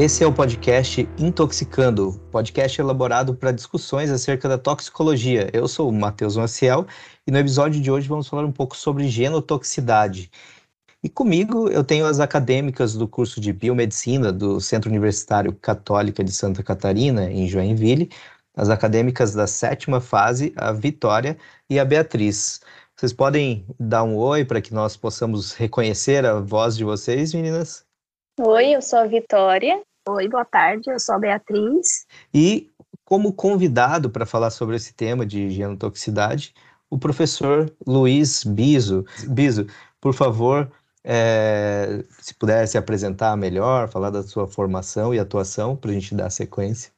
Esse é o podcast Intoxicando, podcast elaborado para discussões acerca da toxicologia. Eu sou o Matheus Maciel e no episódio de hoje vamos falar um pouco sobre genotoxicidade. E comigo eu tenho as acadêmicas do curso de Biomedicina do Centro Universitário Católica de Santa Catarina, em Joinville, as acadêmicas da sétima fase, a Vitória e a Beatriz. Vocês podem dar um oi para que nós possamos reconhecer a voz de vocês, meninas? Oi, eu sou a Vitória. Oi, boa tarde, eu sou a Beatriz. E como convidado para falar sobre esse tema de genotoxicidade, o professor Luiz Biso. Biso, por favor, é, se puder se apresentar melhor, falar da sua formação e atuação para a gente dar sequência.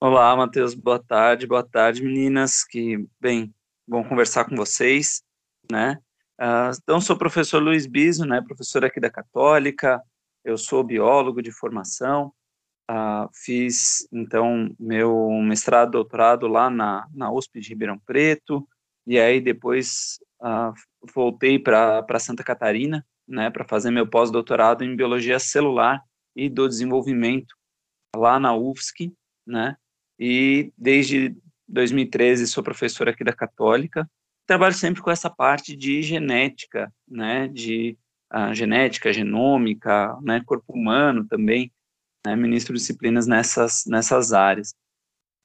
Olá, Matheus, boa tarde, boa tarde, meninas, que, bem, bom conversar com vocês né? Uh, então, sou o professor Luiz Biso, né, professor aqui da Católica, eu sou biólogo de formação, uh, fiz, então, meu mestrado, doutorado lá na, na USP de Ribeirão Preto, e aí depois uh, voltei para Santa Catarina, né, para fazer meu pós-doutorado em Biologia Celular e do Desenvolvimento, lá na UFSC, né, e desde 2013 sou professor aqui da Católica, trabalho sempre com essa parte de genética, né, de genética, genômica, né, corpo humano também, né, ministro disciplinas nessas, nessas áreas.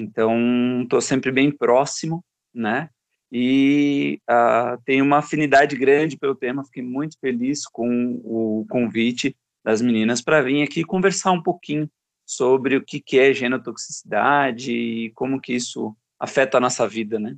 Então, estou sempre bem próximo, né, e uh, tenho uma afinidade grande pelo tema, fiquei muito feliz com o convite das meninas para vir aqui conversar um pouquinho sobre o que, que é genotoxicidade e como que isso afeta a nossa vida, né?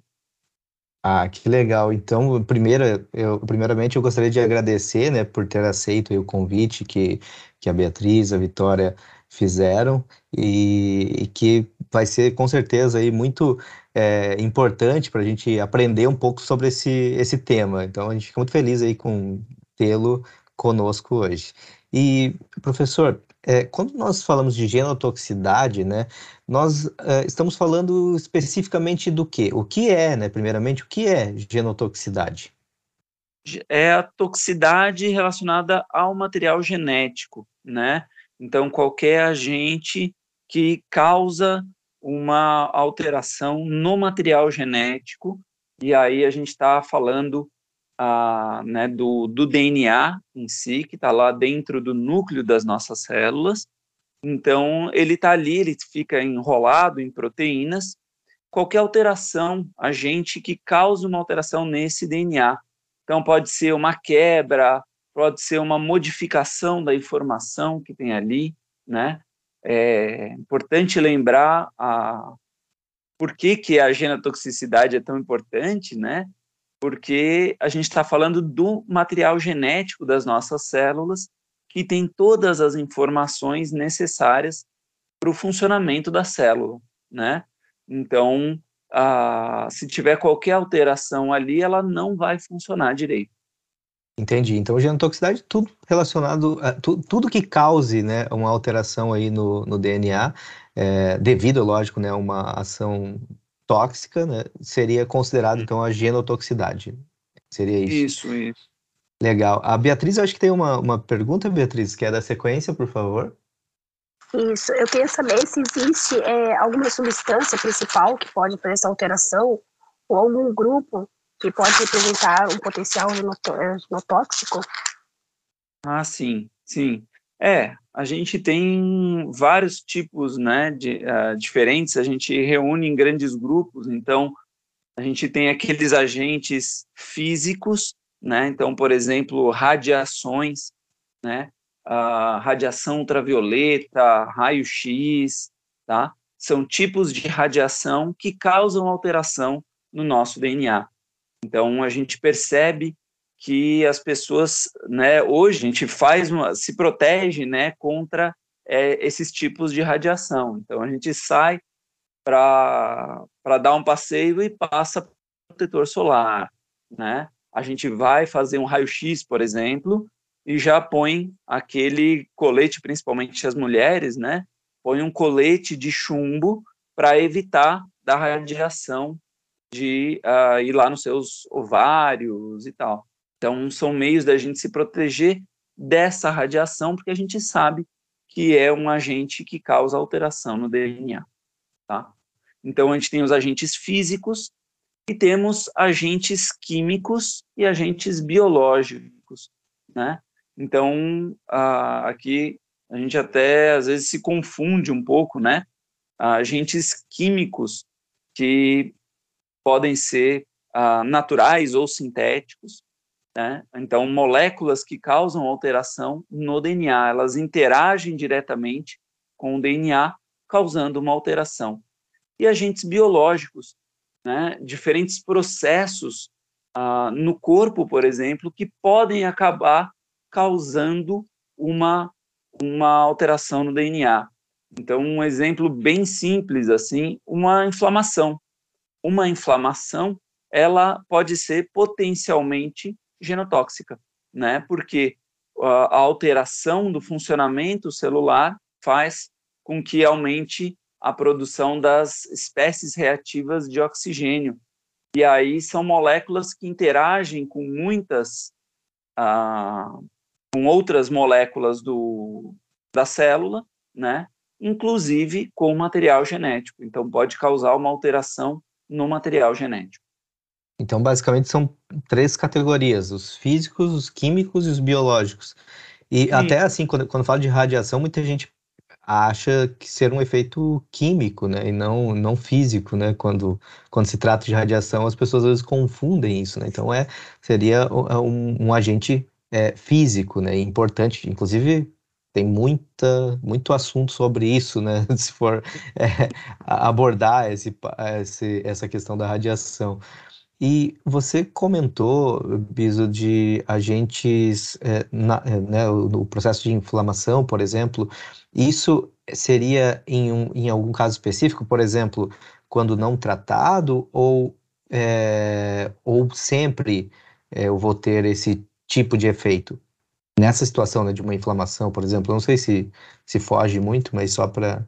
Ah, que legal. Então, primeiro, eu, primeiramente, eu gostaria de agradecer, né, por ter aceito o convite que, que a Beatriz, a Vitória fizeram e, e que vai ser, com certeza, aí, muito é, importante para a gente aprender um pouco sobre esse, esse tema. Então, a gente fica muito feliz aí com tê-lo conosco hoje. E, professor, é, quando nós falamos de genotoxicidade, né, nós é, estamos falando especificamente do quê? O que é, né, primeiramente, o que é genotoxicidade? É a toxicidade relacionada ao material genético, né? Então, qualquer agente que causa uma alteração no material genético, e aí a gente está falando né, do, do DNA em si, que está lá dentro do núcleo das nossas células. Então, ele está ali, ele fica enrolado em proteínas. Qualquer alteração, agente que cause uma alteração nesse DNA. Então, pode ser uma quebra, pode ser uma modificação da informação que tem ali, né? É importante lembrar a, por que, que a genotoxicidade é tão importante, né? Porque a gente está falando do material genético das nossas células, que tem todas as informações necessárias para o funcionamento da célula, né? Então, a, se tiver qualquer alteração ali, ela não vai funcionar direito. Entendi. Então, genotoxicidade, tudo relacionado, a, tu, tudo que cause, né, uma alteração aí no, no DNA, é, devido, lógico, né, a uma ação tóxica, né, seria considerado uhum. então a genotoxicidade. Seria isso. Isso, isso. Legal. A Beatriz, eu acho que tem uma, uma pergunta, Beatriz, que é da sequência, por favor. Isso, eu queria saber se existe é, alguma substância principal que pode fazer essa alteração, ou algum grupo que pode representar um potencial genotóxico? Ah, sim, sim. É, a gente tem vários tipos, né, de, uh, diferentes, a gente reúne em grandes grupos, então a gente tem aqueles agentes físicos, né, então, por exemplo, radiações, né, a radiação ultravioleta, raio-x, tá, são tipos de radiação que causam alteração no nosso DNA. Então, a gente percebe que as pessoas, né, hoje a gente faz uma, se protege, né, contra é, esses tipos de radiação. Então a gente sai para dar um passeio e passa protetor solar, né? A gente vai fazer um raio-x, por exemplo, e já põe aquele colete, principalmente as mulheres, né? Põe um colete de chumbo para evitar da radiação de uh, ir lá nos seus ovários e tal. Então, são meios da gente se proteger dessa radiação, porque a gente sabe que é um agente que causa alteração no DNA, tá? Então, a gente tem os agentes físicos e temos agentes químicos e agentes biológicos, né? Então, a, aqui a gente até às vezes se confunde um pouco, né? Agentes químicos que podem ser uh, naturais ou sintéticos, né? Então, moléculas que causam alteração no DNA, elas interagem diretamente com o DNA, causando uma alteração. E agentes biológicos, né? diferentes processos uh, no corpo, por exemplo, que podem acabar causando uma, uma alteração no DNA. Então, um exemplo bem simples, assim, uma inflamação. Uma inflamação, ela pode ser potencialmente genotóxica, né? Porque a alteração do funcionamento celular faz com que aumente a produção das espécies reativas de oxigênio. E aí são moléculas que interagem com muitas ah, com outras moléculas do, da célula, né? inclusive com material genético. Então, pode causar uma alteração no material genético. Então, basicamente, são três categorias: os físicos, os químicos e os biológicos. E Sim. até assim, quando, quando fala de radiação, muita gente acha que ser um efeito químico, né, e não, não físico, né, quando, quando se trata de radiação, as pessoas às vezes confundem isso, né, então é, seria um, um agente é, físico, né? Importante, inclusive tem muita, muito assunto sobre isso, né? Se for é, abordar esse, esse, essa questão da radiação. E você comentou, Biso, de agentes, é, na, é, né, no processo de inflamação, por exemplo, isso seria em, um, em algum caso específico, por exemplo, quando não tratado, ou, é, ou sempre eu vou ter esse tipo de efeito. Nessa situação né, de uma inflamação, por exemplo, eu não sei se, se foge muito, mas só para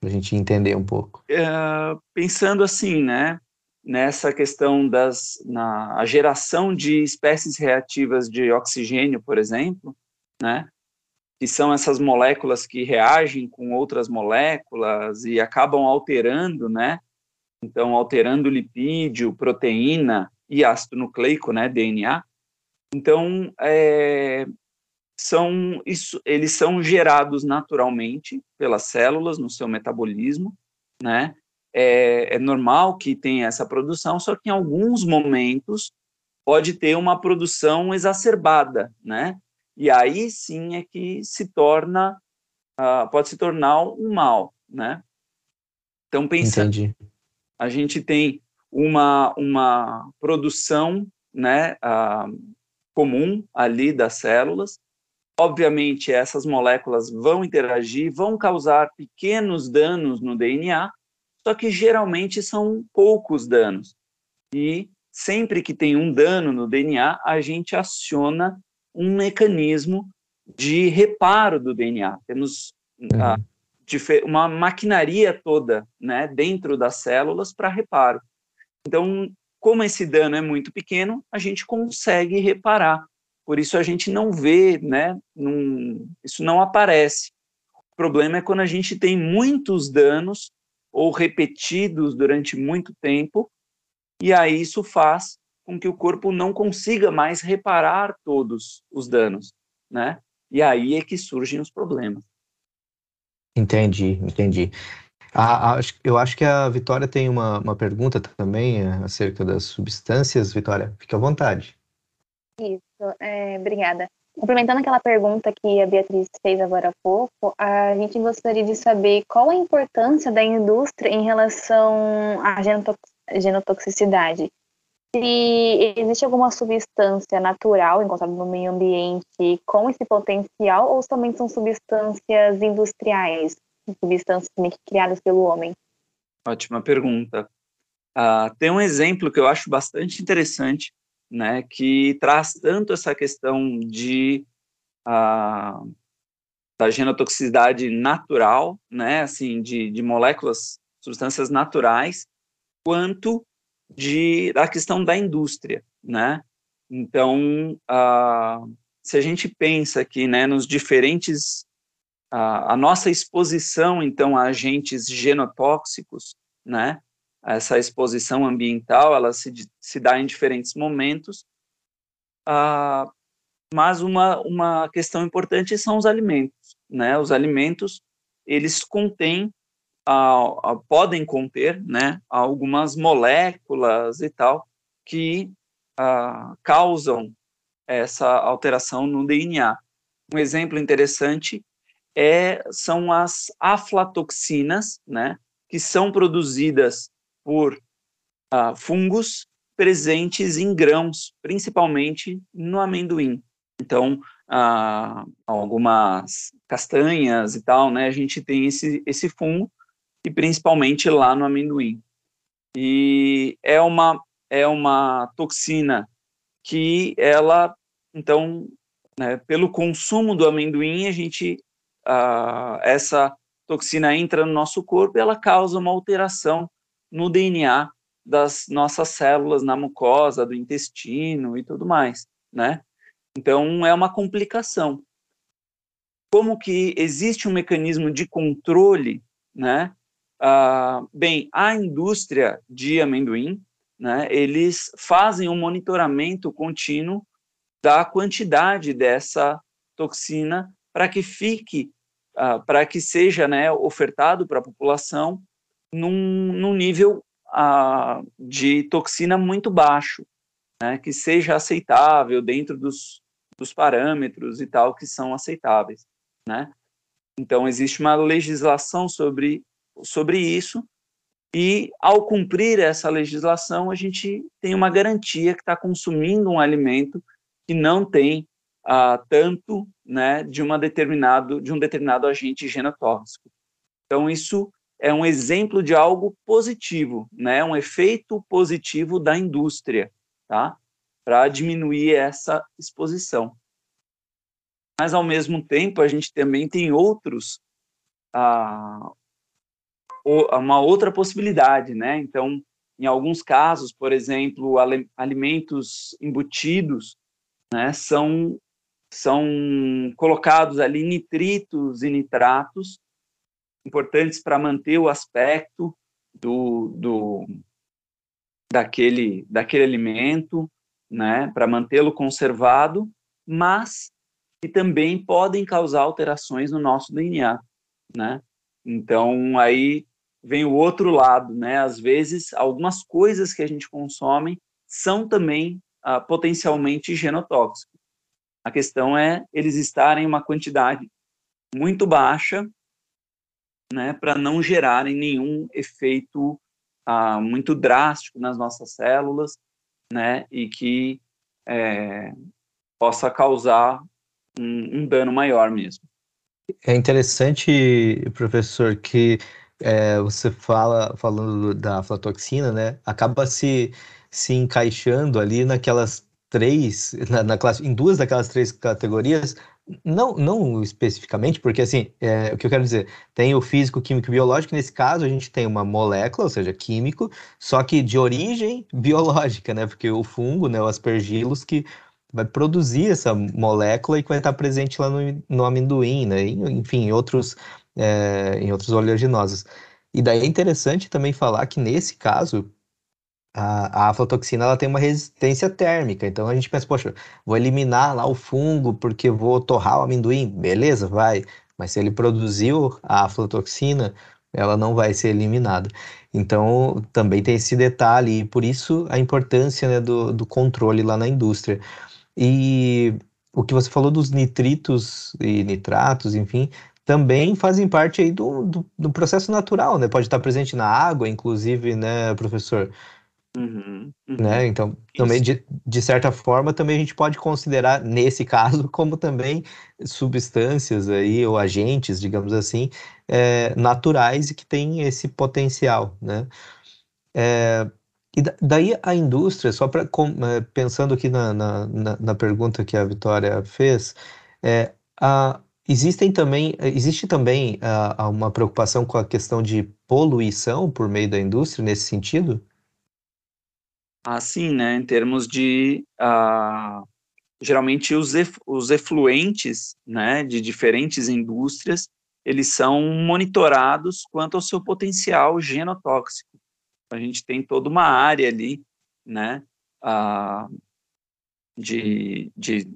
a gente entender um pouco. É, pensando assim, né, nessa questão das na a geração de espécies reativas de oxigênio, por exemplo, né, que são essas moléculas que reagem com outras moléculas e acabam alterando, né, então alterando lipídio, proteína e ácido nucleico, né, DNA. Então, é, são isso, eles são gerados naturalmente pelas células no seu metabolismo, né? É, é, normal que tenha essa produção, só que em alguns momentos pode ter uma produção exacerbada, né? E aí sim é que se torna, uh, pode se tornar um mal, né? Então, pensando, Entendi. a gente tem uma, uma produção, né, uh, comum ali das células. Obviamente, essas moléculas vão interagir, vão causar pequenos danos no DNA, só que geralmente são poucos danos. E sempre que tem um dano no DNA, a gente aciona um mecanismo de reparo do DNA. Temos uhum. a, uma maquinaria toda né, dentro das células para reparo. Então, como esse dano é muito pequeno, a gente consegue reparar. Por isso a gente não vê, né? Num, isso não aparece. O problema é quando a gente tem muitos danos ou repetidos durante muito tempo, e aí isso faz com que o corpo não consiga mais reparar todos os danos, né? E aí é que surgem os problemas. Entendi, entendi. Eu acho que a Vitória tem uma, uma pergunta também é, acerca das substâncias. Vitória, fique à vontade. Isso, é, obrigada. Complementando aquela pergunta que a Beatriz fez agora há pouco, a gente gostaria de saber qual a importância da indústria em relação à genotoxicidade. Se existe alguma substância natural encontrada no meio ambiente com esse potencial ou somente são substâncias industriais? substâncias criadas pelo homem? Ótima pergunta. Uh, tem um exemplo que eu acho bastante interessante, né, que traz tanto essa questão de uh, da genotoxicidade natural, né, assim, de, de moléculas, substâncias naturais, quanto de da questão da indústria, né? Então, uh, se a gente pensa aqui, né, nos diferentes a, a nossa exposição, então, a agentes genotóxicos, né, essa exposição ambiental, ela se, se dá em diferentes momentos, ah, mas uma, uma questão importante são os alimentos, né, os alimentos, eles contêm, ah, podem conter, né, algumas moléculas e tal, que ah, causam essa alteração no DNA. Um exemplo interessante é, são as aflatoxinas, né, que são produzidas por uh, fungos presentes em grãos, principalmente no amendoim. Então, uh, algumas castanhas e tal, né, a gente tem esse, esse fungo, e principalmente lá no amendoim. E é uma, é uma toxina que ela, então, né, pelo consumo do amendoim, a gente uh, essa toxina entra no nosso corpo e ela causa uma alteração no DNA das nossas células na mucosa, do intestino e tudo mais, né? Então, é uma complicação. Como que existe um mecanismo de controle, né? Ah, bem, a indústria de amendoim, né, eles fazem um monitoramento contínuo da quantidade dessa toxina para que fique uh, para que seja né, ofertado para a população num, num nível uh, de toxina muito baixo, né, que seja aceitável dentro dos, dos parâmetros e tal que são aceitáveis, né? Então existe uma legislação sobre sobre isso e ao cumprir essa legislação a gente tem uma garantia que está consumindo um alimento que não tem uh, tanto né, de, uma determinado, de um determinado agente genotóxico. Então, isso é um exemplo de algo positivo, né, um efeito positivo da indústria, tá? para diminuir essa exposição. Mas, ao mesmo tempo, a gente também tem outros, ah, uma outra possibilidade, né? Então, em alguns casos, por exemplo, alimentos embutidos, né, são são colocados ali nitritos e nitratos, importantes para manter o aspecto do, do daquele, daquele alimento, né, para mantê-lo conservado, mas que também podem causar alterações no nosso DNA, né? Então aí vem o outro lado, né? Às vezes algumas coisas que a gente consome são também ah, potencialmente genotóxicos. A questão é eles estarem em uma quantidade muito baixa, né, para não gerarem nenhum efeito ah, muito drástico nas nossas células, né, e que é, possa causar um, um, dano maior mesmo. É interessante, professor, que é, você fala falando da aflatoxina, né, acaba se se encaixando ali naquelas três, na, na, classe, em duas daquelas três categorias, não, não especificamente, porque assim, é, o que eu quero dizer, tem o físico, químico e biológico, nesse caso a gente tem uma molécula, ou seja, químico, só que de origem biológica, né? Porque o fungo, né, o aspergillus, que vai produzir essa molécula e que vai estar presente lá no, no amendoim, né? Enfim, em outros, é, em outros oleaginosos. E daí é interessante também falar que nesse caso, a, a aflatoxina ela tem uma resistência térmica, então a gente pensa, poxa, vou eliminar lá o fungo porque vou torrar o amendoim, beleza, vai, mas se ele produziu a aflatoxina, ela não vai ser eliminada. Então também tem esse detalhe, e por isso a importância né, do, do controle lá na indústria. E o que você falou dos nitritos e nitratos, enfim, também fazem parte aí do, do, do, processo natural, né? Pode estar presente na água, inclusive, né, professor? Uhum, uhum. Né? Então, também, de, de certa forma, também a gente pode considerar, nesse caso, como também substâncias aí, ou agentes, digamos assim, é, naturais e que têm esse potencial, né? É, e daí a indústria, só para é, pensando aqui na, na, na, pergunta que a Vitória fez, é, a, existem também, existe também a, uma preocupação com a questão de poluição por meio da indústria nesse sentido? Assim, né, em termos de uh, geralmente os, os efluentes, né, de diferentes indústrias, eles são monitorados quanto ao seu potencial genotóxico. A gente tem toda uma área ali, né, a, de, de,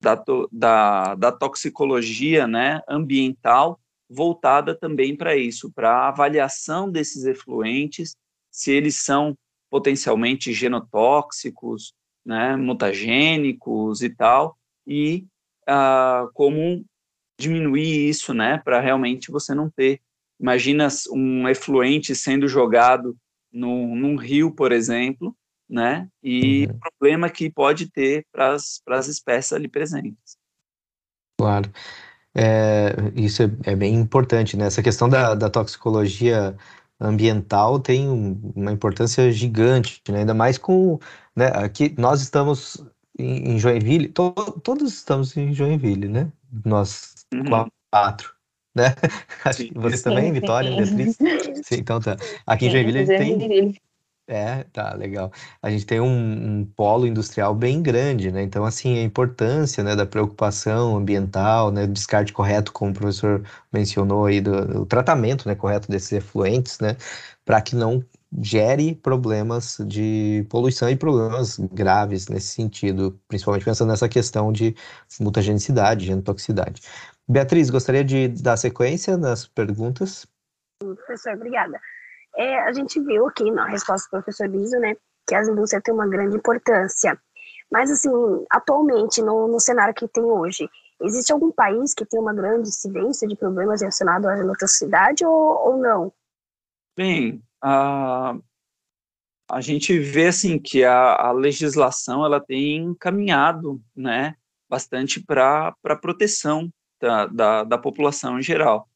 da, da, da toxicologia né, ambiental voltada também para isso, para avaliação desses efluentes, se eles são potencialmente genotóxicos, né, mutagênicos e tal, e ah, como diminuir isso, né, para realmente você não ter. Imagina um efluente sendo jogado no, num rio, por exemplo, né, e uhum. problema que pode ter para as espécies ali presentes. Claro. É, isso é, é, bem importante, né? Essa questão da, da toxicologia ambiental tem uma importância gigante, né? ainda mais com, né, aqui nós estamos em, Joinville, to, todos estamos em Joinville, né? Nós uhum. quatro, né? Acho que você sim, também, sim. Vitória, Beatriz? Sim, então tá. Aqui em Joinville a gente tem é, tá, legal. A gente tem um, um polo industrial bem grande, né? Então, assim, a importância, né, da preocupação ambiental, né, descarte correto, como o professor mencionou aí, do, do tratamento, né, correto desses efluentes, né, para que não gere problemas de poluição e problemas graves nesse sentido, principalmente pensando nessa questão de mutagenicidade, genotoxicidade. Beatriz, gostaria de dar sequência nas perguntas? Professor, obrigada. É, a gente viu aqui na resposta do professor Biso, né, que as indústrias têm uma grande importância. Mas, assim, atualmente, no, no cenário que tem hoje, existe algum país que tem uma grande incidência de problemas relacionados à eletricidade ou, ou não? Bem, a, a gente vê, assim, que a, a legislação, ela tem caminhado, né, bastante para a proteção da, da, da população em geral,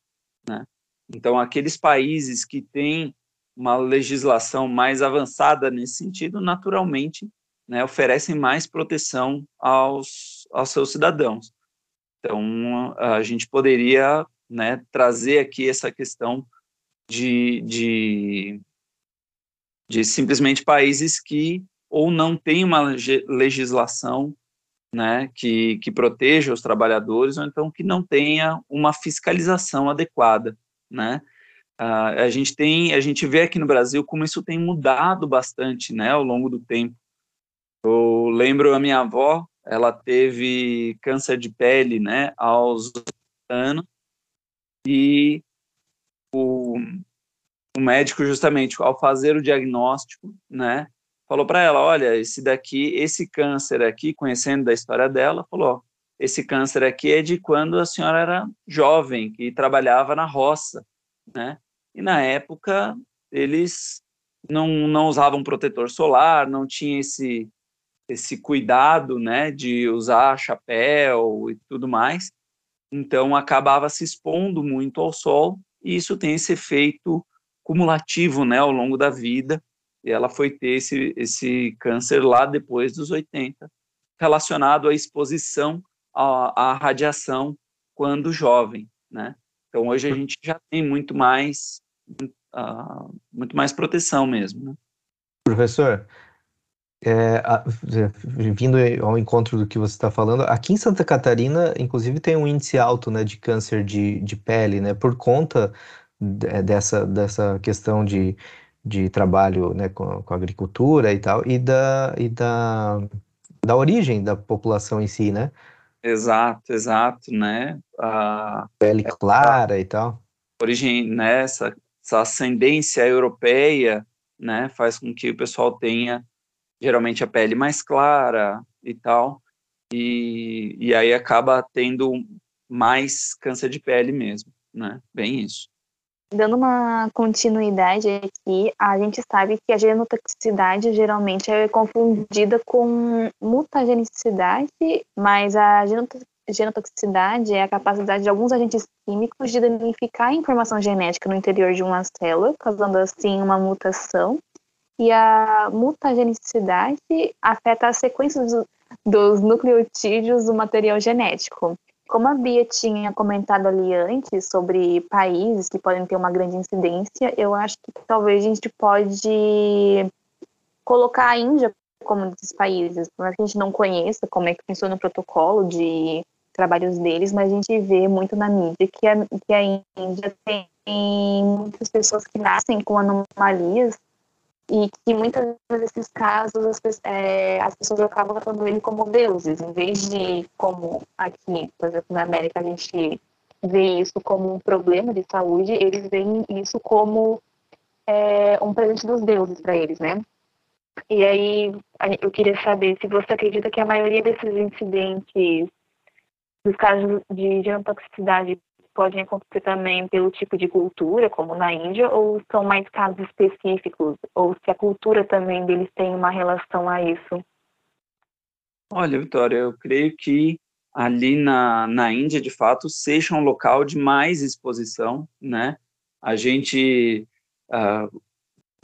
né. Então, aqueles países que têm uma legislação mais avançada nesse sentido, naturalmente, né, oferecem mais proteção aos, aos seus cidadãos. Então, a gente poderia né, trazer aqui essa questão de, de, de simplesmente países que ou não têm uma legislação né, que, que proteja os trabalhadores, ou então que não tenha uma fiscalização adequada, né? Uh, a gente tem, a gente vê aqui no Brasil como isso tem mudado bastante, né, ao longo do tempo. Eu lembro a minha avó, ela teve câncer de pele, né, aos anos, e o, o médico justamente ao fazer o diagnóstico, né, falou para ela, olha, esse daqui, esse câncer aqui, conhecendo da história dela, falou, esse câncer aqui é de quando a senhora era jovem, que trabalhava na roça, né? E na época eles não, não usavam protetor solar, não tinha esse esse cuidado, né, de usar chapéu e tudo mais. Então acabava se expondo muito ao sol e isso tem esse efeito cumulativo, né, ao longo da vida. E ela foi ter esse esse câncer lá depois dos 80, relacionado à exposição à, à radiação quando jovem, né? Então hoje a gente já tem muito mais uh, muito mais proteção mesmo. Né? Professor, é, a, vindo ao encontro do que você está falando, aqui em Santa Catarina, inclusive, tem um índice alto né, de câncer de, de pele, né, por conta dessa, dessa questão de, de trabalho né, com, com a agricultura e tal, e da, e da, da origem da população em si, né? Exato, exato, né? A pele clara e tal. Origem, né? Essa, essa ascendência europeia, né? Faz com que o pessoal tenha geralmente a pele mais clara e tal, e, e aí acaba tendo mais câncer de pele mesmo, né? Bem isso. Dando uma continuidade aqui, a gente sabe que a genotoxicidade geralmente é confundida com mutagenicidade, mas a genotoxicidade é a capacidade de alguns agentes químicos de danificar a informação genética no interior de uma célula, causando assim uma mutação. E a mutagenicidade afeta a sequência dos, dos nucleotídeos do material genético. Como a Bia tinha comentado ali antes sobre países que podem ter uma grande incidência, eu acho que talvez a gente pode colocar a Índia como um desses países, por mais que a gente não conheça como é que funciona o protocolo de trabalhos deles, mas a gente vê muito na mídia que a, que a Índia tem muitas pessoas que nascem com anomalias e que muitas vezes casos as, é, as pessoas acabam tratando ele como deuses, em vez de como aqui, por exemplo, na América a gente vê isso como um problema de saúde, eles veem isso como é, um presente dos deuses para eles, né? E aí eu queria saber se você acredita que a maioria desses incidentes, dos casos de genotoxicidade, podem acontecer também pelo tipo de cultura, como na Índia, ou são mais casos específicos, ou se a cultura também deles tem uma relação a isso? Olha, Vitória, eu creio que ali na, na Índia, de fato, seja um local de mais exposição, né? A gente uh,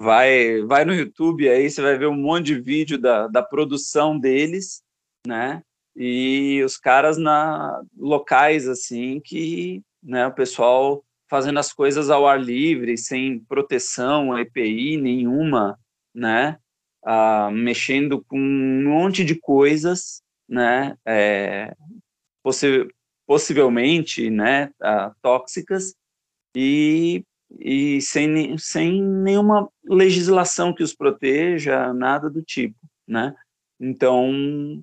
vai, vai no YouTube aí, você vai ver um monte de vídeo da, da produção deles, né? E os caras na locais assim que, né, o pessoal fazendo as coisas ao ar livre, sem proteção, EPI nenhuma, né? Ah, mexendo com um monte de coisas, né? É, possi possivelmente, né? Ah, tóxicas e e sem, sem nenhuma legislação que os proteja, nada do tipo, né? Então,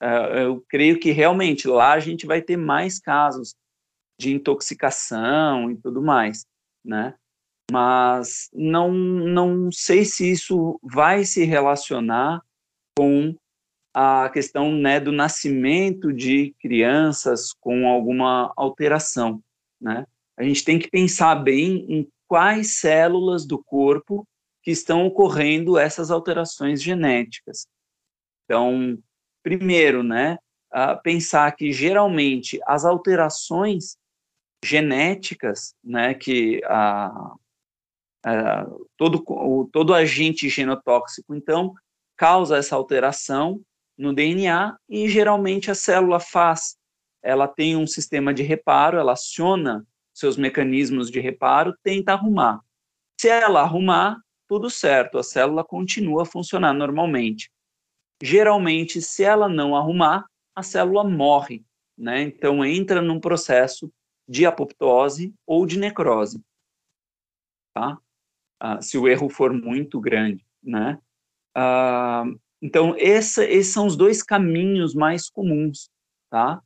é, eu creio que realmente lá a gente vai ter mais casos de intoxicação e tudo mais, né? Mas não, não sei se isso vai se relacionar com a questão né, do nascimento de crianças com alguma alteração, né? a gente tem que pensar bem em quais células do corpo que estão ocorrendo essas alterações genéticas. Então, primeiro, né, pensar que geralmente as alterações genéticas, né, que a, a, todo, o, todo agente genotóxico, então, causa essa alteração no DNA e geralmente a célula faz, ela tem um sistema de reparo, ela aciona seus mecanismos de reparo, tenta arrumar. Se ela arrumar, tudo certo, a célula continua a funcionar normalmente. Geralmente, se ela não arrumar, a célula morre, né? Então entra num processo de apoptose ou de necrose, tá? Ah, se o erro for muito grande, né? Ah, então esse, esses são os dois caminhos mais comuns, tá?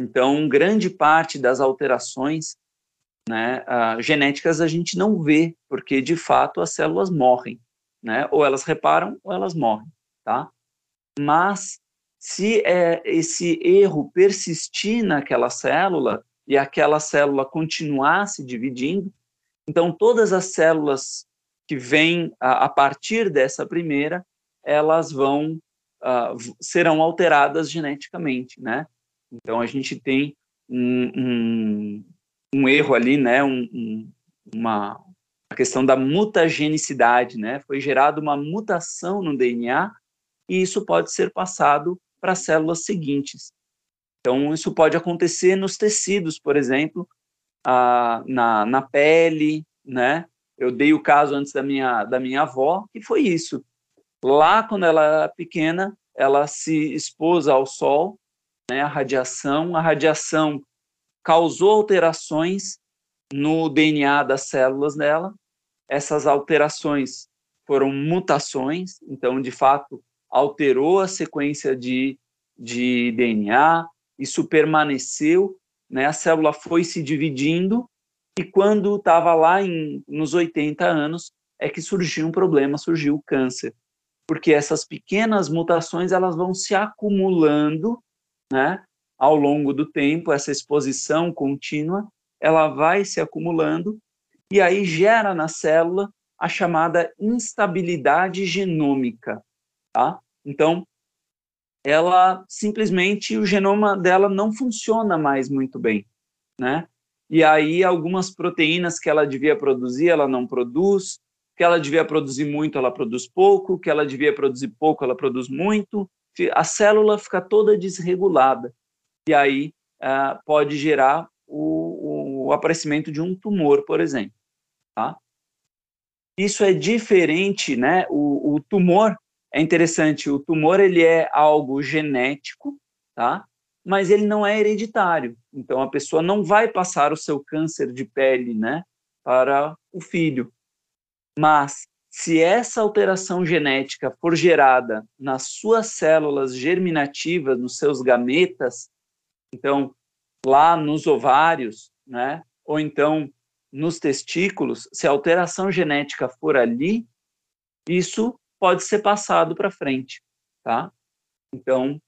Então, grande parte das alterações né, uh, genéticas a gente não vê, porque de fato as células morrem, né? Ou elas reparam ou elas morrem, tá? Mas se é, esse erro persistir naquela célula e aquela célula continuar se dividindo, então todas as células que vêm a, partir dessa primeira, elas vão uh, serão alteradas geneticamente, né? Então a gente tem um, um, um erro ali, né? Um, uma a questão da mutagenicidade, né? Foi gerada uma mutação no DNA e isso pode ser passado para as células seguintes. Então isso pode acontecer nos tecidos, por exemplo, a, na, na pele, né? Eu dei o caso antes da minha da minha avó, que foi isso. Lá quando ela era pequena, ela se expôs ao sol né, a radiação. A radiação causou alterações no DNA das células dela. Essas alterações foram mutações, então, de fato, alterou a sequência de, de DNA, isso permaneceu, né, a célula foi se dividindo, e quando estava lá em, nos 80 anos, é que surgiu um problema, surgiu o câncer. Porque essas pequenas mutações, elas vão se acumulando né, ao longo do tempo, essa exposição contínua, ela vai se acumulando e aí gera na célula a chamada instabilidade genômica, tá? Então, ela simplesmente o genoma dela não funciona mais muito bem, né? E aí algumas proteínas que ela devia produzir, ela não produz, que ela devia produzir muito, ela produz pouco, que ela devia produzir pouco, ela produz muito, a célula fica toda desregulada e aí uh, pode gerar o, o, aparecimento de um tumor, por exemplo. Tá? Isso é diferente, né? O, o tumor é interessante. O tumor ele é algo genético, tá? mas ele não é hereditário. Então, a pessoa não vai passar o seu câncer de pele né, para o filho. Mas, se essa alteração genética for gerada nas suas células germinativas, nos seus gametas, então, lá nos ovários, né, ou então nos testículos, se a alteração genética for ali, isso pode ser passado para frente, tá? Então,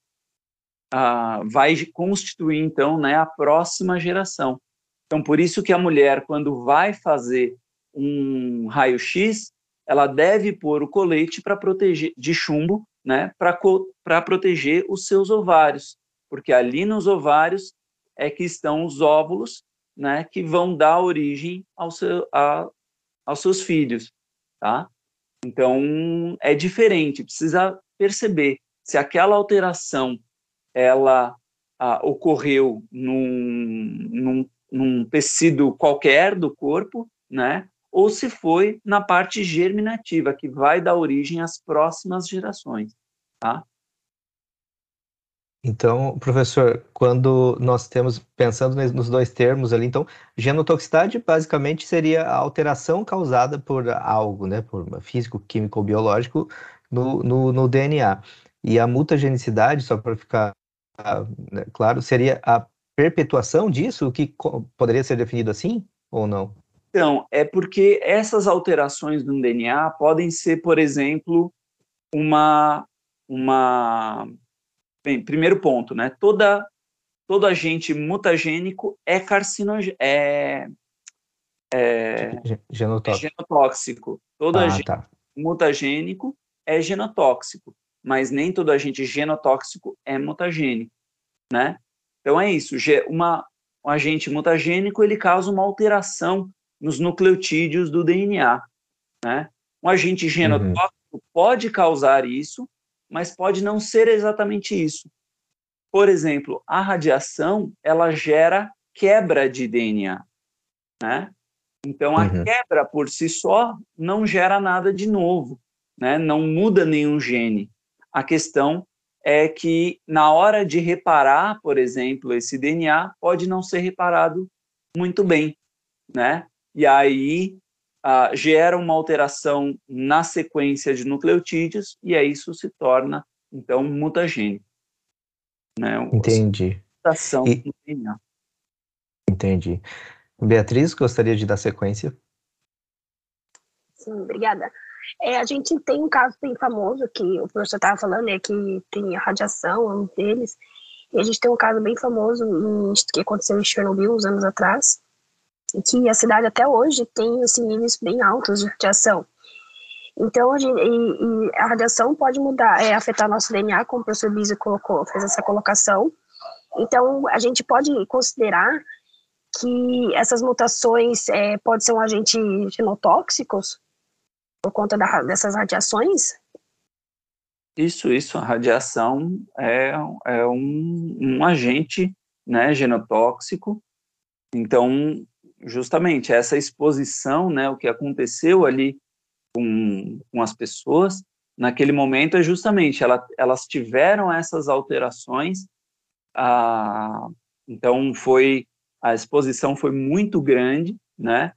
ah, vai constituir, então, né, a próxima geração. Então, por isso que a mulher, quando vai fazer um raio-x, ela deve pôr o colete para proteger de chumbo, né, para proteger os seus ovários, porque ali nos ovários é que estão os óvulos, né, que vão dar origem ao seu, a, aos seus filhos, tá? Então é diferente, precisa perceber se aquela alteração ela ah, ocorreu num, num, num tecido qualquer do corpo, né? Ou se foi na parte germinativa, que vai dar origem às próximas gerações, tá? Então, professor, quando nós temos, pensando nos dois termos ali, então, genotoxicidade basicamente seria a alteração causada por algo, né, por físico, químico ou biológico no, no, no DNA. E a mutagenicidade, só para ficar né, claro, seria a perpetuação disso, o que poderia ser definido assim ou não? Então, é porque essas alterações no DNA podem ser, por exemplo, uma uma Bem, primeiro ponto, né? Toda, todo agente mutagênico é carcinogênico, é, é, genotóxico. é genotóxico. Todo ah, agente tá. mutagênico é genotóxico, mas nem todo agente genotóxico é mutagênico, né? Então é isso, uma, um agente mutagênico ele causa uma alteração nos nucleotídeos do DNA, né? Um agente uhum. genotóxico uhum. pode causar isso, mas pode não ser exatamente isso. Por exemplo, a radiação, ela gera quebra de DNA, né? Então, a uhum. quebra por si só não gera nada de novo, né? Não muda nenhum gene. A questão é que na hora de reparar, por exemplo, esse DNA pode não ser reparado muito bem, né? E aí uh, gera uma alteração na sequência de nucleotídeos e aí isso se torna, então, mutagênico. Né? Entendi. Mutação e... no DNA. Entendi. Beatriz, gostaria de dar sequência? Sim, obrigada. É, a gente tem um caso bem famoso que o professor estava falando, é que tem a radiação, um deles, e a gente tem um caso bem famoso em, que aconteceu em Chernobyl uns anos atrás, que a cidade até hoje tem assim, níveis bem altos de radiação. Então, e, e a radiação pode mudar, é, afetar nosso DNA, como o professor Bise colocou, fez essa colocação. Então, a gente pode considerar que essas mutações é, podem ser um agente genotóxicos por conta da, dessas radiações? Isso, isso. A radiação é, é um, um agente né, genotóxico. Então, justamente essa exposição, né, o que aconteceu ali com, com as pessoas naquele momento é justamente ela, elas tiveram essas alterações, então foi a exposição foi muito grande, né,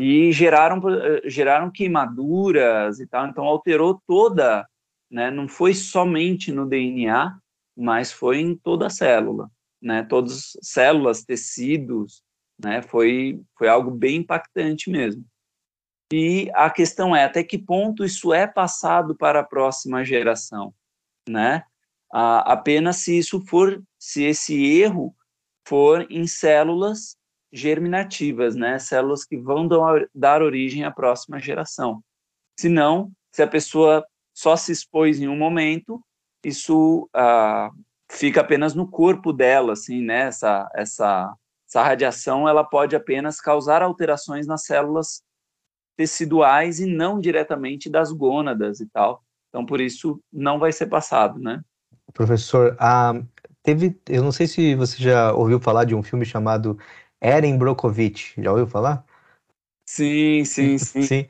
e geraram geraram queimaduras e tal, então alterou toda, né, não foi somente no DNA, mas foi em toda a célula, né, todas células, tecidos, né? Foi, foi algo bem impactante mesmo. E a questão é até que ponto isso é passado para a próxima geração, né? Apenas se isso for, se esse erro for em células germinativas, né? Células que vão dar origem à próxima geração. Se não, se a pessoa só se expôs em um momento, isso ah, fica apenas no corpo dela, assim, né? Essa, essa essa radiação ela pode apenas causar alterações nas células teciduais e não diretamente das gônadas e tal. Então, por isso, não vai ser passado, né? Professor, ah, teve, eu não sei se você já ouviu falar de um filme chamado Eren Brokovich. Já ouviu falar? Sim, sim, sim. sim.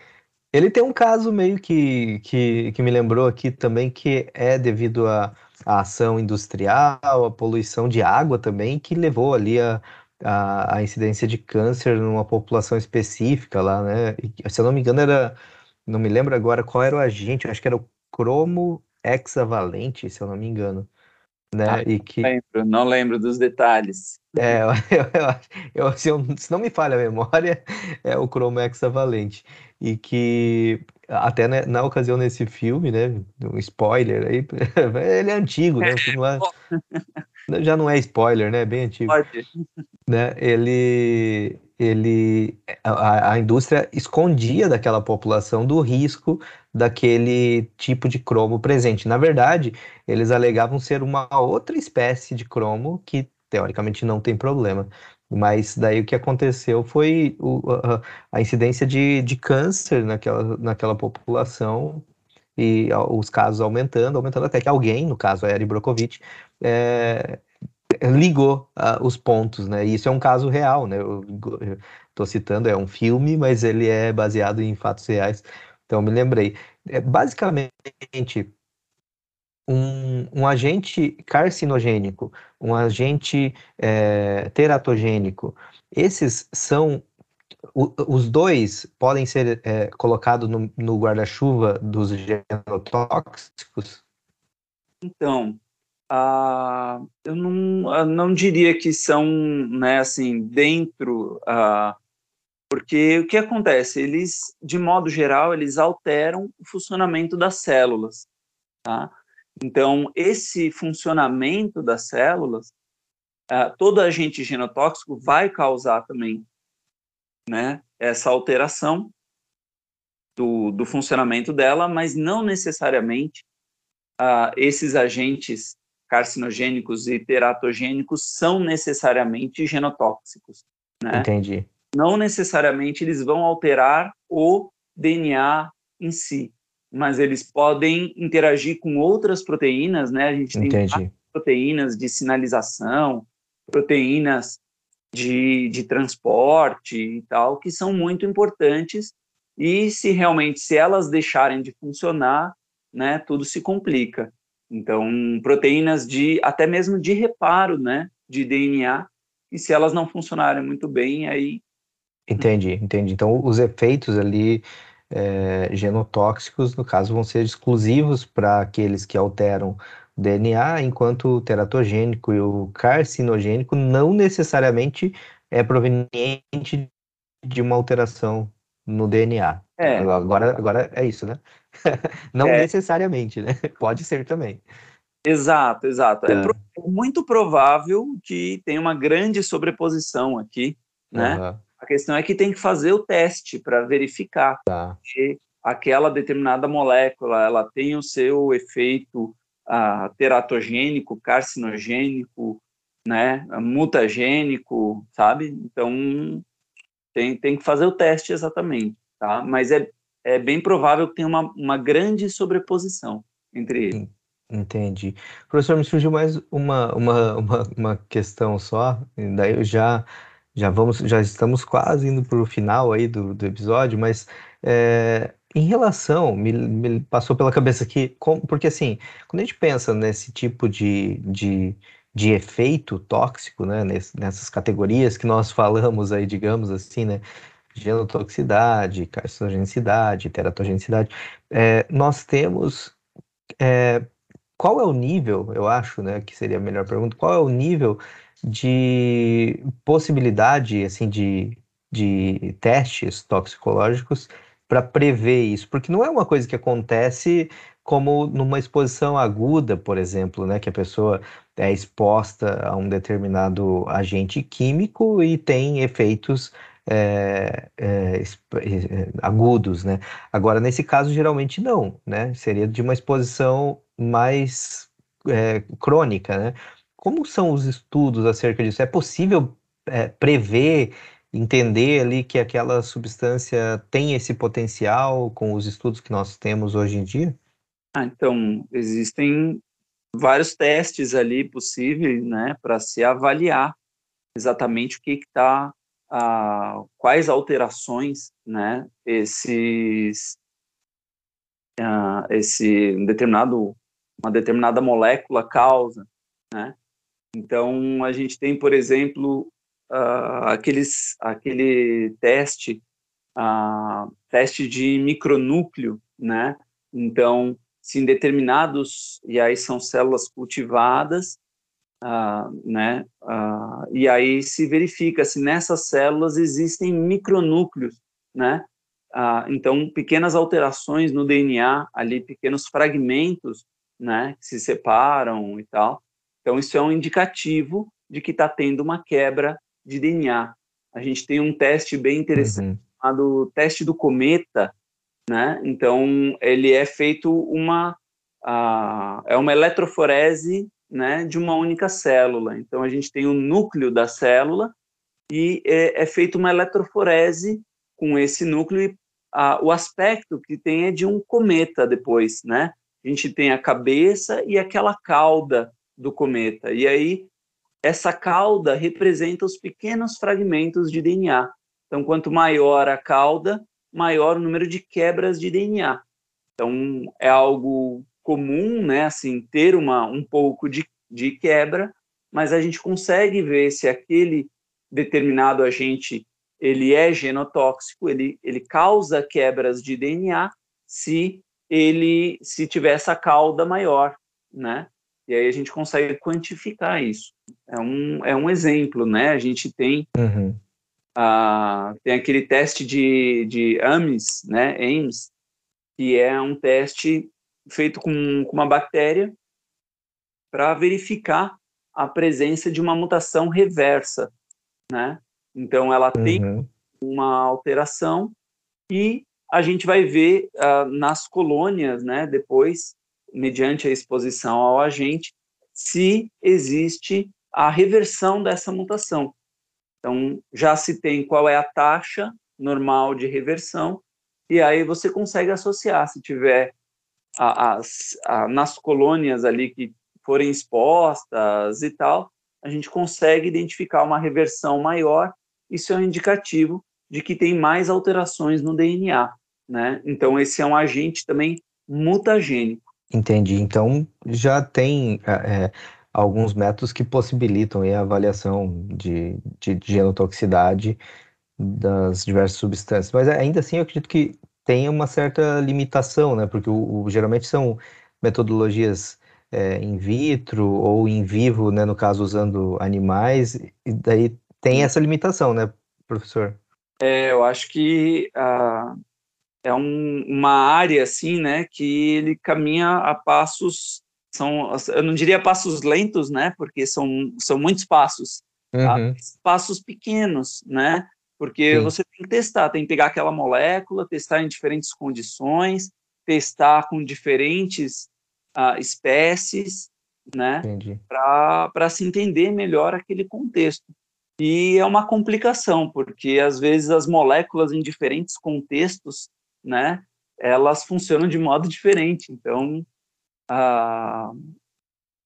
Ele tem um caso meio que, que, que me lembrou aqui também, que é devido a, a ação industrial, a poluição de água também, que levou ali a, a, a incidência de câncer numa população específica lá, né? E, se eu não me engano, era. Não me lembro agora qual era o agente, acho que era o cromo hexavalente, se eu não me engano. Né? Ah, e que... não, lembro, não lembro dos detalhes. É, eu, eu, se, eu, se, não me falha a memória, é o cromo hexavalente. E que até né, na ocasião nesse filme, né, um spoiler aí, ele é antigo, né, já não é spoiler, né, bem antigo. Pode. Né, ele, ele, a, a indústria escondia daquela população do risco daquele tipo de cromo presente. Na verdade, eles alegavam ser uma outra espécie de cromo que teoricamente não tem problema. Mas daí o que aconteceu foi o, a, a, incidência de, de câncer naquela, naquela população e os casos aumentando, aumentando até que alguém, no caso a Eri Brokovich, é, ligou uh, os pontos, né? E isso é um caso real, né? Estou citando, é um filme, mas ele é baseado em fatos reais. Então me lembrei. É, basicamente, um, um agente carcinogênico, um agente é, teratogênico, esses são o, os dois podem ser é, colocados no, no guarda-chuva dos genotóxicos? Então, uh, eu não, não diria que são, né, assim, dentro, uh, porque o que acontece? Eles, de modo geral, eles alteram o funcionamento das células, tá? Então, esse funcionamento das células, uh, todo agente genotóxico vai causar também né, essa alteração do, do funcionamento dela, mas não necessariamente uh, esses agentes carcinogênicos e teratogênicos são necessariamente genotóxicos. Né? Entendi. Não necessariamente eles vão alterar o DNA em si mas eles podem interagir com outras proteínas, né? A gente Entendi. tem proteínas de sinalização, proteínas de, de transporte e tal, que são muito importantes. E se realmente, se elas deixarem de funcionar, né, tudo se complica. Então, proteínas de, até mesmo de reparo, né, de DNA, e se elas não funcionarem muito bem, aí... Entendi, entendi. Então, os efeitos ali é, genotóxicos, no caso, vão ser exclusivos para aqueles que alteram o DNA, enquanto o teratogênico e o carcinogênico não necessariamente é proveniente de uma alteração no DNA. É. Agora, agora é isso, né? não é. necessariamente, né? Pode ser também. Exato, exato. É, é muito provável que tenha uma grande sobreposição aqui, né? Uhum. A questão é que tem que fazer o teste para verificar tá. que aquela determinada molécula ela tem o seu efeito uh, teratogênico, carcinogênico, né, mutagênico, sabe? Então tem, tem que fazer o teste exatamente, tá? Mas é, é bem provável que tenha uma, uma grande sobreposição entre eles. Entendi. Professor, me surgiu mais uma, uma, uma, uma questão só, daí eu já já vamos, já estamos quase indo para o final aí do, do episódio, mas é, em relação, me, me, passou pela cabeça aqui, com, porque assim, quando a gente pensa nesse tipo de, de, de efeito tóxico, né, nessas categorias que nós falamos aí, digamos assim, né, genotoxicidade, carcinogenicidade, teratogenicidade, é, nós temos é, qual é o nível, eu acho, né, que seria a melhor pergunta, qual é o nível de possibilidade assim de, de testes toxicológicos para prever isso, porque não é uma coisa que acontece como numa exposição aguda, por exemplo, né, que a pessoa é exposta a um determinado agente químico e tem efeitos é, é, é, agudos, né? Agora, nesse caso, geralmente não, né? Seria de uma exposição mais é, crônica, né? Como são os estudos acerca disso? É possível é, prever, entender ali que aquela substância tem esse potencial com os estudos que nós temos hoje em dia? Ah, então, existem vários testes ali possíveis, né, para se avaliar exatamente o que está, quais alterações, né, esses, esse determinado uma determinada molécula causa, né? Então, a gente tem, por exemplo, aqueles, aquele teste, teste de micronúcleo, né? Então, se em determinados, e aí são células cultivadas, uh, né? e aí se verifica se nessas células existem micronúcleos, né? então, pequenas alterações no DNA, ali, pequenos fragmentos, né? Que se separam e tal. Então, isso é um indicativo de que está tendo uma quebra de DNA. A gente tem um teste bem interessante uhum. chamado teste do cometa, né? Então, ele é feito uma uh, é uma eletroforese, né, de uma única célula. Então, a gente tem o núcleo da célula e é, é feita uma eletroforese com esse núcleo e o aspecto que tem é de um cometa depois, né? A gente tem a cabeça e aquela cauda do cometa. E aí, essa cauda representa os pequenos fragmentos de DNA. Então, quanto maior a cauda, maior o número de quebras de DNA. Então, é algo comum, né, assim, ter uma, um pouco de, de quebra, mas a gente consegue ver se aquele determinado agente ele é genotóxico, ele, ele causa quebras de DNA se ele se tiver essa cauda maior, né? E aí a gente consegue quantificar isso. É um, é um exemplo, né? A gente tem, uhum. Tem aquele teste de, de AMES, né? AMES, que é um teste feito com, com uma bactéria para verificar a presença de uma mutação reversa, né? Então ela tem uhum. uma alteração e a gente vai ver uh, nas colônias, né, depois mediante a exposição ao agente, se existe a reversão dessa mutação. Então, já se tem qual é a taxa normal de reversão, e aí você consegue associar, se tiver a, as, a, nas colônias ali que forem expostas e tal, a gente consegue identificar uma reversão maior, isso é um indicativo de que tem mais alterações no DNA, né? Então, esse é um agente também mutagênico. Entendi. Então, já tem é, alguns métodos que possibilitam a avaliação de, de, de genotoxicidade das diversas substâncias. Mas ainda assim, eu acredito que tem uma certa limitação, né? Porque o, o geralmente são metodologias é, in vitro ou in vivo, né? No caso, usando animais, e daí tem essa limitação, né, professor? É, eu acho que uh, é um, uma área assim, né, que ele caminha a passos são eu não diria passos lentos, né, porque são são muitos passos, tá? uhum. passos pequenos, né, porque Sim. você tem que testar, tem que pegar aquela molécula, testar em diferentes condições, testar com diferentes uh, espécies, né, para se entender melhor aquele contexto. E é uma complicação, porque às vezes as moléculas em diferentes contextos né, elas funcionam de modo diferente. Então, ah,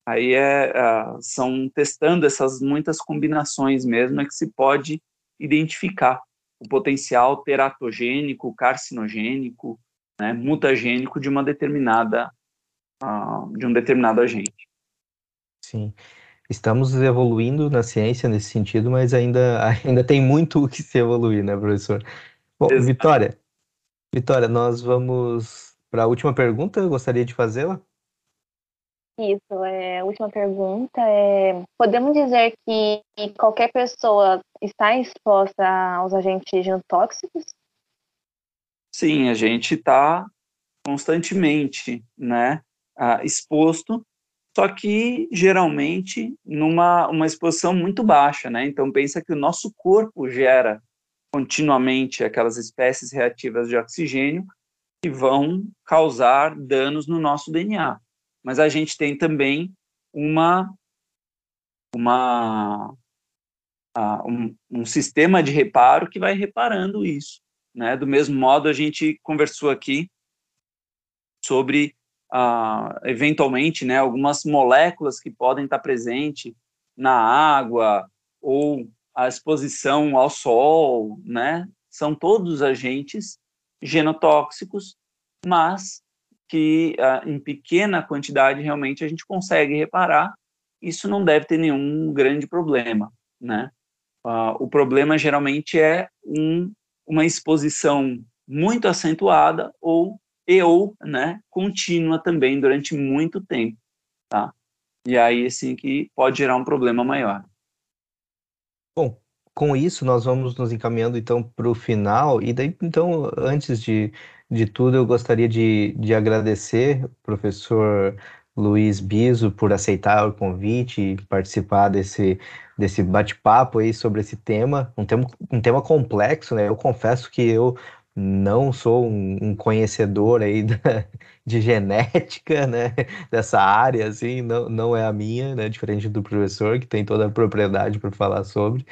aí é, ah, são testando essas muitas combinações mesmo é que se pode identificar o potencial teratogênico, carcinogênico, né, mutagênico de uma determinada ah, de um determinado agente. Sim. Estamos evoluindo na ciência nesse sentido, mas ainda, ainda tem muito o que se evoluir, né, professor? Bom, Exato. Vitória, Vitória, nós vamos para a última pergunta. Eu gostaria de fazê-la. Isso, é, a última pergunta é: podemos dizer que qualquer pessoa está exposta aos agentes genotóxicos? Sim, a gente está constantemente, né, exposto, só que geralmente numa uma exposição muito baixa, né? Então pensa que o nosso corpo gera continuamente aquelas espécies reativas de oxigênio que vão causar danos no nosso DNA. Mas a gente tem também uma, uma uh, um, um, sistema de reparo que vai reparando isso. Né? Do mesmo modo, a gente conversou aqui sobre, uh, eventualmente, né, algumas moléculas que podem estar presentes na água ou a exposição ao sol, né? São todos agentes genotóxicos, mas que uh, em pequena quantidade realmente a gente consegue reparar. Isso não deve ter nenhum grande problema, né? Uh, o problema geralmente é um, uma exposição muito acentuada ou e ou, né, contínua também durante muito tempo, tá? E aí, assim, que pode gerar um problema maior. Bom, com isso nós vamos nos encaminhando então para o final e daí então antes de, de tudo eu gostaria de, de agradecer o professor Luiz Biso por aceitar o convite e participar desse, desse bate-papo aí sobre esse tema, um tema, um tema complexo, né? Eu confesso que eu não sou um, um conhecedor aí da, de genética, né, dessa área, assim, não, não é a minha, né, diferente do professor, que tem toda a propriedade para falar sobre,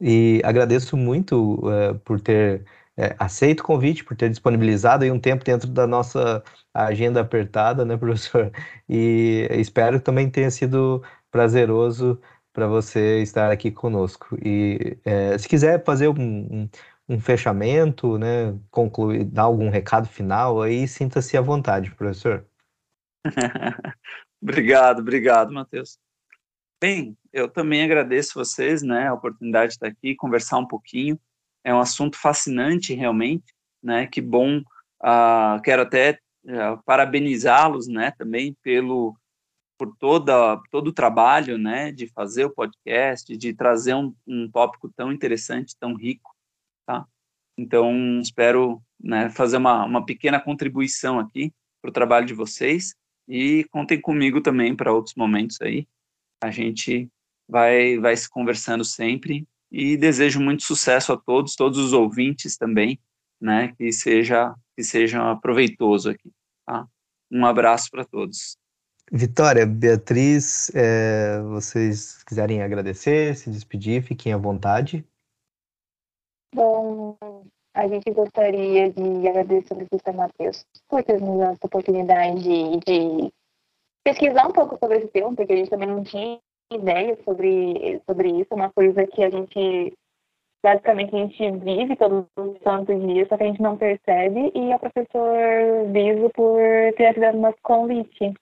e agradeço muito uh, por ter uh, aceito o convite, por ter disponibilizado aí um tempo dentro da nossa agenda apertada, né, professor, e espero que também tenha sido prazeroso para você estar aqui conosco, e uh, se quiser fazer um, um um fechamento, né? Concluir, dar algum recado final aí, sinta-se à vontade, professor. obrigado, obrigado, Matheus. Bem, eu também agradeço vocês, né, a oportunidade de estar aqui, conversar um pouquinho. É um assunto fascinante, realmente, né? Que bom. Uh, quero até uh, parabenizá-los, né, também pelo por toda todo o trabalho, né, de fazer o podcast, de trazer um, um tópico tão interessante, tão rico tá? Então, espero né, fazer uma, uma pequena contribuição aqui para o trabalho de vocês e contem comigo também para outros momentos aí. A gente vai, vai se conversando sempre e desejo muito sucesso a todos, todos os ouvintes também, né, que seja que seja proveitoso aqui, tá? Um abraço para todos. Vitória, Beatriz, é, vocês quiserem agradecer, se despedir, fiquem à vontade. Bom, a gente gostaria de agradecer ao professor Matheus por ter nos dado essa oportunidade de, de, pesquisar um pouco sobre esse tema, porque a gente também não tinha ideia sobre, sobre isso, é uma coisa que a gente basicamente a gente vive todos os santos dias, só que a gente não percebe, e ao professor Biso por ter aceitado o nosso convite.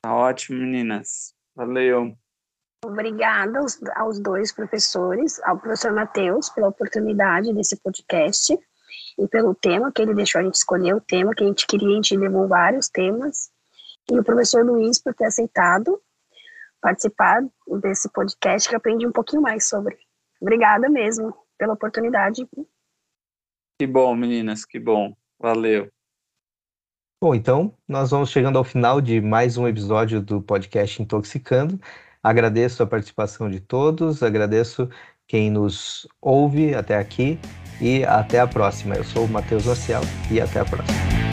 Tá ótimo, meninas. Valeu. Obrigada aos, aos dois professores, ao professor Matheus, pela oportunidade desse podcast e pelo tema que ele deixou a gente escolher, o tema que a gente queria, a gente levou vários temas, e o professor Luiz por ter aceitado participar desse podcast, que aprendi um pouquinho mais sobre. Obrigada mesmo pela oportunidade. Que bom, meninas, que bom. Valeu. Bom, então, nós vamos chegando ao final de mais um episódio do podcast Intoxicando. Agradeço a participação de todos, agradeço quem nos ouve até aqui e até a próxima. Eu sou o Matheus Maciel e até a próxima.